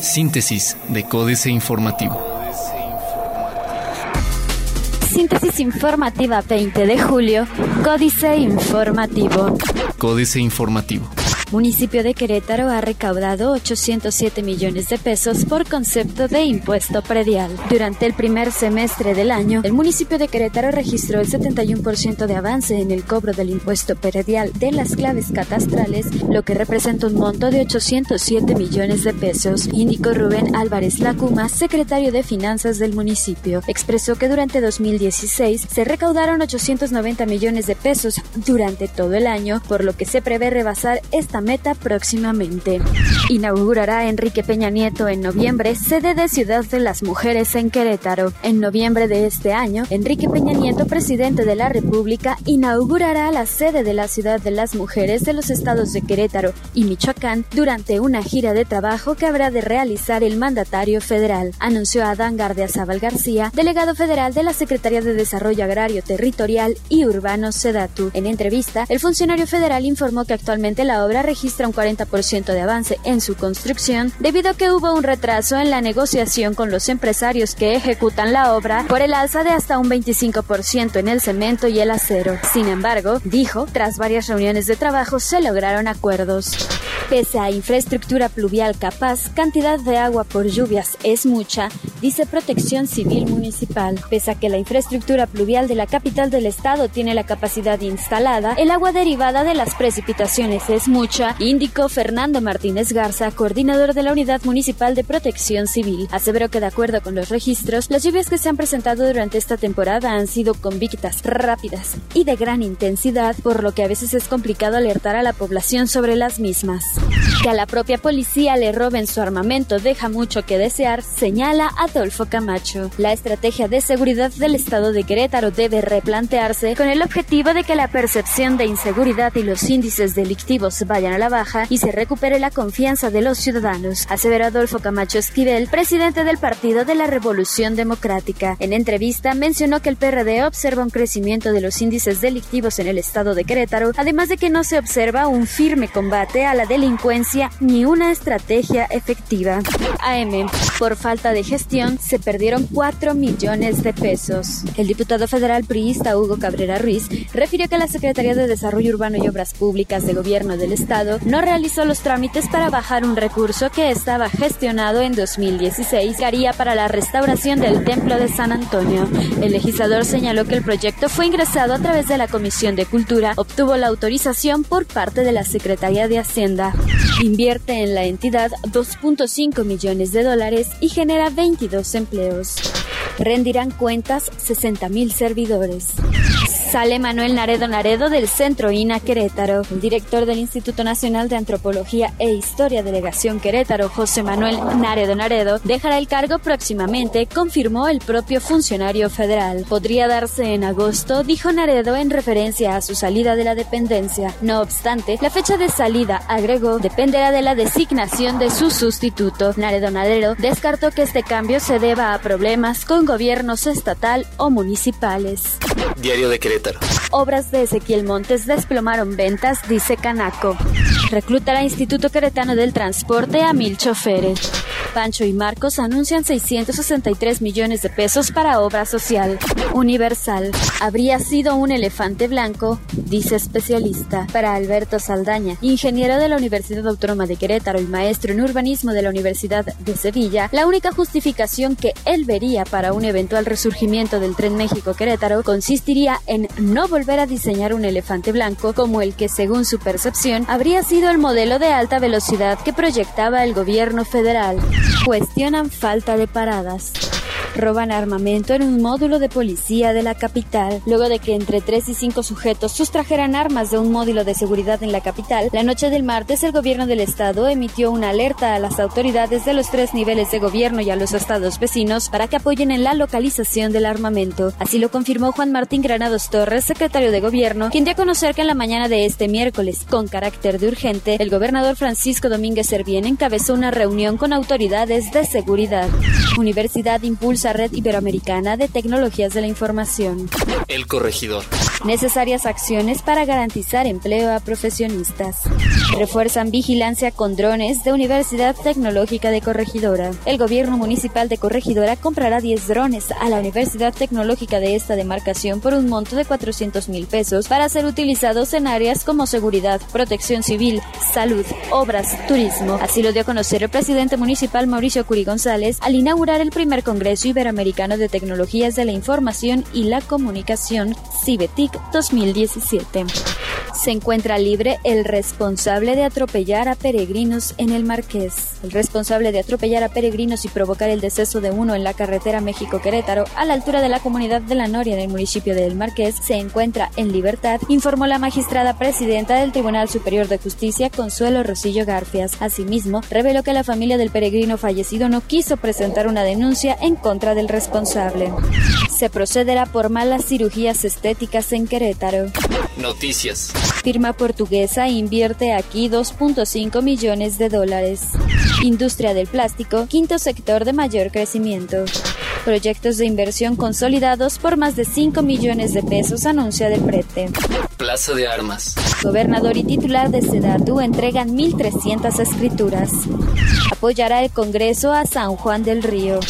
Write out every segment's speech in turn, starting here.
Síntesis de Códice Informativo. Síntesis informativa 20 de julio, Códice Informativo. Códice Informativo. Municipio de Querétaro ha recaudado 807 millones de pesos por concepto de impuesto predial. Durante el primer semestre del año, el municipio de Querétaro registró el 71% de avance en el cobro del impuesto predial de las claves catastrales, lo que representa un monto de 807 millones de pesos, indicó Rubén Álvarez Lacuma, secretario de Finanzas del municipio. Expresó que durante 2016 se recaudaron 890 millones de pesos durante todo el año, por lo que se prevé rebasar esta meta próximamente. Inaugurará Enrique Peña Nieto en noviembre sede de Ciudad de las Mujeres en Querétaro. En noviembre de este año, Enrique Peña Nieto, presidente de la República, inaugurará la sede de la Ciudad de las Mujeres de los estados de Querétaro y Michoacán durante una gira de trabajo que habrá de realizar el mandatario federal, anunció Adán Gardiazabal García, delegado federal de la Secretaría de Desarrollo Agrario Territorial y Urbano SEDATU. En entrevista, el funcionario federal informó que actualmente la obra registra un 40% de avance en su construcción debido a que hubo un retraso en la negociación con los empresarios que ejecutan la obra por el alza de hasta un 25% en el cemento y el acero. Sin embargo, dijo, tras varias reuniones de trabajo se lograron acuerdos. Pese a infraestructura pluvial capaz, cantidad de agua por lluvias es mucha, dice Protección Civil Municipal. Pese a que la infraestructura pluvial de la capital del estado tiene la capacidad instalada, el agua derivada de las precipitaciones es mucha, indicó Fernando Martínez Garza, coordinador de la Unidad Municipal de Protección Civil. Aseveró que de acuerdo con los registros, las lluvias que se han presentado durante esta temporada han sido convictas, rápidas y de gran intensidad, por lo que a veces es complicado alertar a la población sobre las mismas. Que a la propia policía le roben su armamento deja mucho que desear, señala Adolfo Camacho. La estrategia de seguridad del estado de Querétaro debe replantearse con el objetivo de que la percepción de inseguridad y los índices delictivos vayan a la baja y se recupere la confianza de los ciudadanos, aseveró Adolfo Camacho Esquivel, presidente del Partido de la Revolución Democrática. En entrevista mencionó que el PRD observa un crecimiento de los índices delictivos en el estado de Querétaro, además de que no se observa un firme combate a la delincuencia ni una estrategia efectiva. AM. Por falta de gestión se perdieron 4 millones de pesos. El diputado federal priista Hugo Cabrera Ruiz refirió que la Secretaría de Desarrollo Urbano y Obras Públicas de Gobierno del Estado no realizó los trámites para bajar un recurso que estaba gestionado en 2016 que haría para la restauración del Templo de San Antonio. El legislador señaló que el proyecto fue ingresado a través de la Comisión de Cultura, obtuvo la autorización por parte de la Secretaría de Hacienda. Invierte en la entidad 2.5 millones de dólares y genera 22 empleos. Rendirán cuentas 60.000 servidores. Sale Manuel Naredo Naredo del Centro INA Querétaro. El director del Instituto Nacional de Antropología e Historia Delegación Querétaro, José Manuel Naredo Naredo, dejará el cargo próximamente, confirmó el propio funcionario federal. Podría darse en agosto, dijo Naredo en referencia a su salida de la dependencia. No obstante, la fecha de salida, agregó, dependerá de la designación de su sustituto. Naredo Naredo descartó que este cambio se deba a problemas con gobiernos estatal o municipales. Diario de Querétaro. Obras de Ezequiel Montes desplomaron ventas, dice Canaco. Reclutará Instituto Queretano del Transporte a mil choferes. Pancho y Marcos anuncian 663 millones de pesos para obra social. Universal. Habría sido un elefante blanco, dice especialista. Para Alberto Saldaña, ingeniero de la Universidad Autónoma de Querétaro y maestro en urbanismo de la Universidad de Sevilla, la única justificación que él vería para un eventual resurgimiento del tren México-Querétaro consistiría en no volver a diseñar un elefante blanco como el que, según su percepción, habría sido el modelo de alta velocidad que proyectaba el gobierno federal. Cuestionan falta de paradas roban armamento en un módulo de policía de la capital. Luego de que entre 3 y 5 sujetos sustrajeran armas de un módulo de seguridad en la capital, la noche del martes el gobierno del estado emitió una alerta a las autoridades de los tres niveles de gobierno y a los estados vecinos para que apoyen en la localización del armamento. Así lo confirmó Juan Martín Granados Torres, secretario de gobierno, quien dio a conocer que en la mañana de este miércoles, con carácter de urgente, el gobernador Francisco Domínguez Servién encabezó una reunión con autoridades de seguridad. Universidad impulsa red iberoamericana de tecnologías de la información. El corregidor. Necesarias acciones para garantizar empleo a profesionistas. Refuerzan vigilancia con drones de Universidad Tecnológica de Corregidora. El gobierno municipal de Corregidora comprará 10 drones a la Universidad Tecnológica de esta demarcación por un monto de 400 mil pesos para ser utilizados en áreas como seguridad, protección civil, salud, obras, turismo. Así lo dio a conocer el presidente municipal Mauricio Curi González al inaugurar el primer Congreso Iberoamericano de Tecnologías de la Información y la Comunicación, CIBETIC 2017. Se encuentra libre el responsable de atropellar a peregrinos en el Marqués. El responsable de atropellar a peregrinos y provocar el deceso de uno en la carretera México-Querétaro a la altura de la comunidad de La Noria en el municipio de El Marqués se encuentra en libertad, informó la magistrada presidenta del Tribunal Superior de Justicia, Consuelo Rosillo Garfias. Asimismo, reveló que la familia del peregrino fallecido no quiso presentar una denuncia en contra del responsable. Se procederá por malas cirugías estéticas en Querétaro. Noticias. Firma portuguesa invierte aquí 2.5 millones de dólares. Industria del plástico, quinto sector de mayor crecimiento. Proyectos de inversión consolidados por más de 5 millones de pesos, anuncia del prete. Plaza de Armas. Gobernador y titular de Sedatu entregan 1.300 escrituras. Apoyará el Congreso a San Juan del Río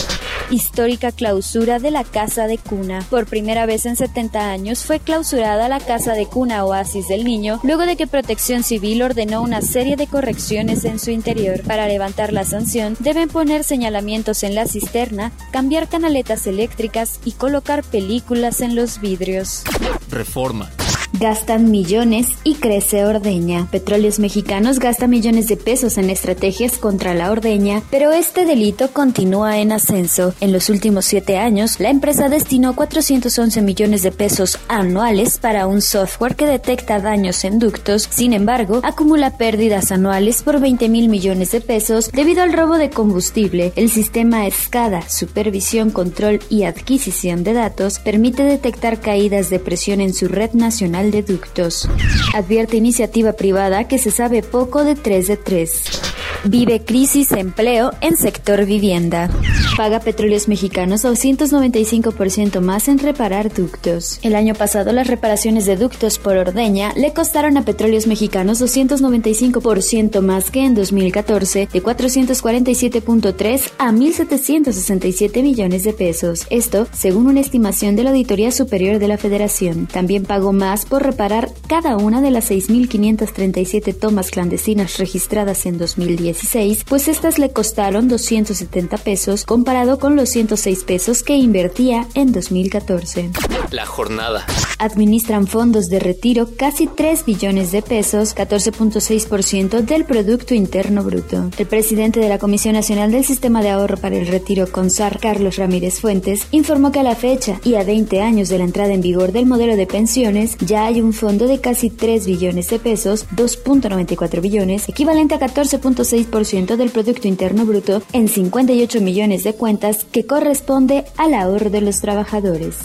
histórica clausura de la Casa de Cuna. Por primera vez en 70 años fue clausurada la Casa de Cuna Oasis del Niño, luego de que Protección Civil ordenó una serie de correcciones en su interior. Para levantar la sanción, deben poner señalamientos en la cisterna, cambiar canaletas eléctricas y colocar películas en los vidrios. Reforma gastan millones y crece ordeña. Petróleos Mexicanos gasta millones de pesos en estrategias contra la ordeña, pero este delito continúa en ascenso. En los últimos siete años, la empresa destinó 411 millones de pesos anuales para un software que detecta daños en ductos. Sin embargo, acumula pérdidas anuales por 20 mil millones de pesos debido al robo de combustible. El sistema SCADA, Supervisión, Control y Adquisición de Datos, permite detectar caídas de presión en su red nacional de Ductos. Advierte iniciativa privada que se sabe poco de 3 de 3. Vive crisis empleo en sector vivienda. Paga Petróleos Mexicanos 295% más en reparar ductos. El año pasado las reparaciones de ductos por ordeña le costaron a Petróleos Mexicanos 295% más que en 2014, de 447.3 a 1.767 millones de pesos. Esto según una estimación de la Auditoría Superior de la Federación. También pagó más por reparar cada una de las 6.537 tomas clandestinas registradas en 2010 pues estas le costaron 270 pesos comparado con los 106 pesos que invertía en 2014. La jornada. Administran fondos de retiro casi 3 billones de pesos, 14.6% del Producto Interno Bruto. El presidente de la Comisión Nacional del Sistema de Ahorro para el Retiro, CONSAR, Carlos Ramírez Fuentes, informó que a la fecha y a 20 años de la entrada en vigor del modelo de pensiones, ya hay un fondo de casi 3 billones de pesos, 2.94 billones, equivalente a 14.6 ciento del Producto Interno Bruto en 58 millones de cuentas que corresponde al ahorro de los trabajadores.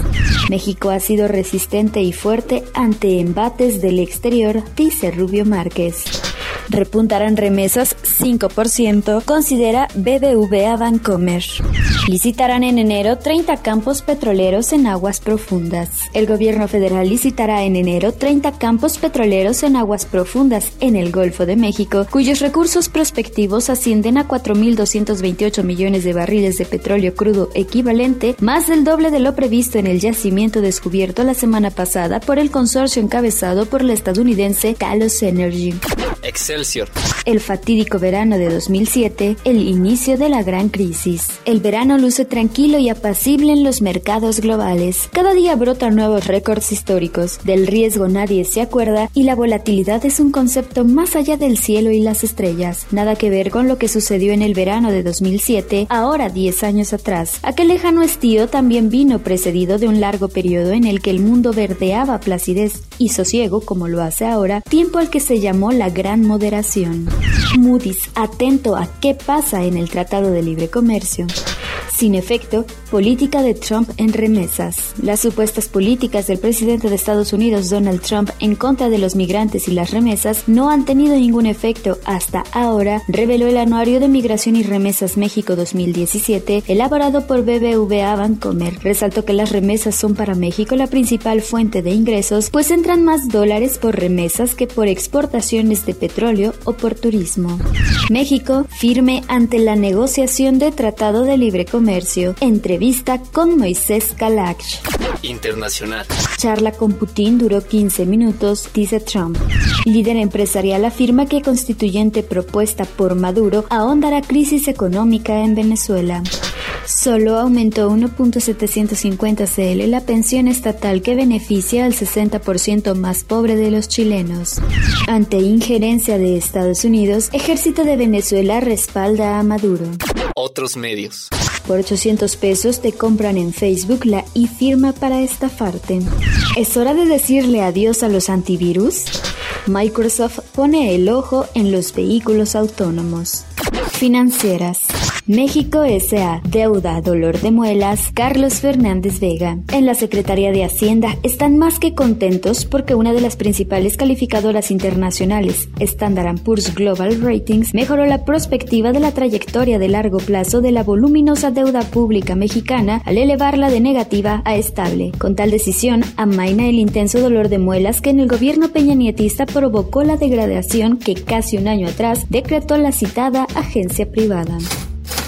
México ha sido resistente y fuerte ante embates del exterior, dice Rubio Márquez. Repuntarán remesas 5%, considera BBVA Bancomer. Licitarán en enero 30 campos petroleros en aguas profundas. El gobierno federal licitará en enero 30 campos petroleros en aguas profundas en el Golfo de México, cuyos recursos prospectivos ascienden a 4.228 millones de barriles de petróleo crudo equivalente, más del doble de lo previsto en el yacimiento descubierto la semana pasada por el consorcio encabezado por la estadounidense Talos Energy. El fatídico verano de 2007, el inicio de la gran crisis. El verano luce tranquilo y apacible en los mercados globales. Cada día brotan nuevos récords históricos. Del riesgo nadie se acuerda y la volatilidad es un concepto más allá del cielo y las estrellas. Nada que ver con lo que sucedió en el verano de 2007, ahora 10 años atrás. Aquel lejano estío también vino precedido de un largo periodo en el que el mundo verdeaba placidez y sosiego como lo hace ahora, tiempo al que se llamó la Gran Moderación. Moody's, atento a qué pasa en el Tratado de Libre Comercio. Sin efecto, Política de Trump en remesas. Las supuestas políticas del presidente de Estados Unidos Donald Trump en contra de los migrantes y las remesas no han tenido ningún efecto hasta ahora, reveló el Anuario de Migración y Remesas México 2017, elaborado por BBVA Bancomer. Resaltó que las remesas son para México la principal fuente de ingresos, pues entran más dólares por remesas que por exportaciones de petróleo o por turismo. México firme ante la negociación de Tratado de Libre Comercio. Entrevista con Moisés Kalach. Internacional. Charla con Putin duró 15 minutos, dice Trump. Líder empresarial afirma que constituyente propuesta por Maduro ahondará crisis económica en Venezuela. Solo aumentó 1.750 CL la pensión estatal que beneficia al 60% más pobre de los chilenos. Ante injerencia de Estados Unidos, Ejército de Venezuela respalda a Maduro. Otros medios. Por 800 pesos te compran en Facebook la e-firma para estafarte. ¿Es hora de decirle adiós a los antivirus? Microsoft pone el ojo en los vehículos autónomos. Financieras. México S.A. Deuda, dolor de muelas, Carlos Fernández Vega. En la Secretaría de Hacienda están más que contentos porque una de las principales calificadoras internacionales, Standard Poor's Global Ratings, mejoró la perspectiva de la trayectoria de largo plazo de la voluminosa deuda pública mexicana al elevarla de negativa a estable. Con tal decisión, amaina el intenso dolor de muelas que en el gobierno peñanietista provocó la degradación que casi un año atrás decretó la citada agencia privada.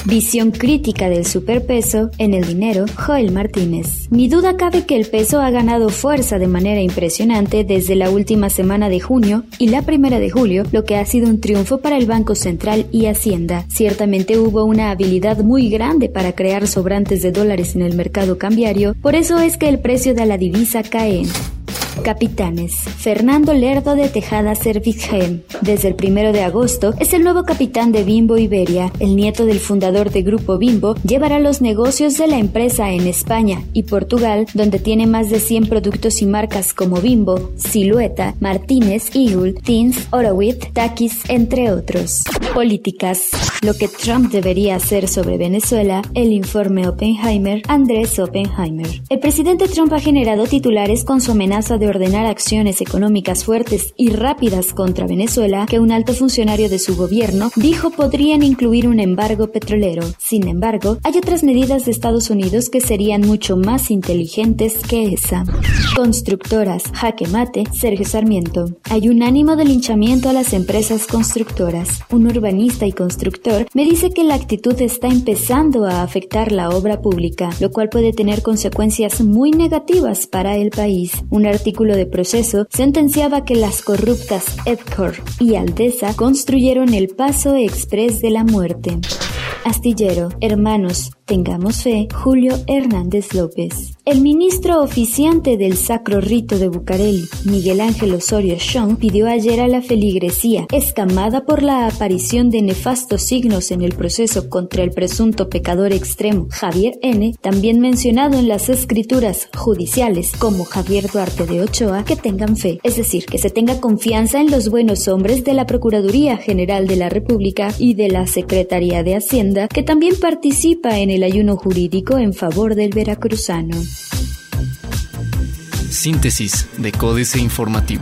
Visión crítica del superpeso en el dinero, Joel Martínez. Ni duda cabe que el peso ha ganado fuerza de manera impresionante desde la última semana de junio y la primera de julio, lo que ha sido un triunfo para el Banco Central y Hacienda. Ciertamente hubo una habilidad muy grande para crear sobrantes de dólares en el mercado cambiario, por eso es que el precio de la divisa cae. Capitanes. Fernando Lerdo de Tejada Servichem. Desde el primero de agosto es el nuevo capitán de Bimbo Iberia. El nieto del fundador de Grupo Bimbo llevará los negocios de la empresa en España y Portugal, donde tiene más de 100 productos y marcas como Bimbo, Silueta, Martínez, Eagle, Teens, Orowit, Takis, entre otros. Políticas. Lo que Trump debería hacer sobre Venezuela, el informe Oppenheimer, Andrés Oppenheimer. El presidente Trump ha generado titulares con su amenaza de ordenar acciones económicas fuertes y rápidas contra Venezuela que un alto funcionario de su gobierno dijo podrían incluir un embargo petrolero. Sin embargo, hay otras medidas de Estados Unidos que serían mucho más inteligentes que esa. Constructoras, jaque mate, Sergio Sarmiento. Hay un ánimo de linchamiento a las empresas constructoras. Un urbanista y constructor me dice que la actitud está empezando a afectar la obra pública, lo cual puede tener consecuencias muy negativas para el país. Un artículo de proceso sentenciaba que las corruptas Edcor y Aldesa construyeron el paso express de la muerte. Astillero, hermanos, tengamos fe, Julio Hernández López. El ministro oficiante del Sacro Rito de Bucareli, Miguel Ángel Osorio Chong, pidió ayer a la feligresía, escamada por la aparición de nefastos signos en el proceso contra el presunto pecador extremo Javier N., también mencionado en las escrituras judiciales como Javier Duarte de Ochoa, que tengan fe, es decir, que se tenga confianza en los buenos hombres de la Procuraduría General de la República y de la Secretaría de Que también participa en el ayuno jurídico en favor del veracruzano. Síntesis de Códice Informativo.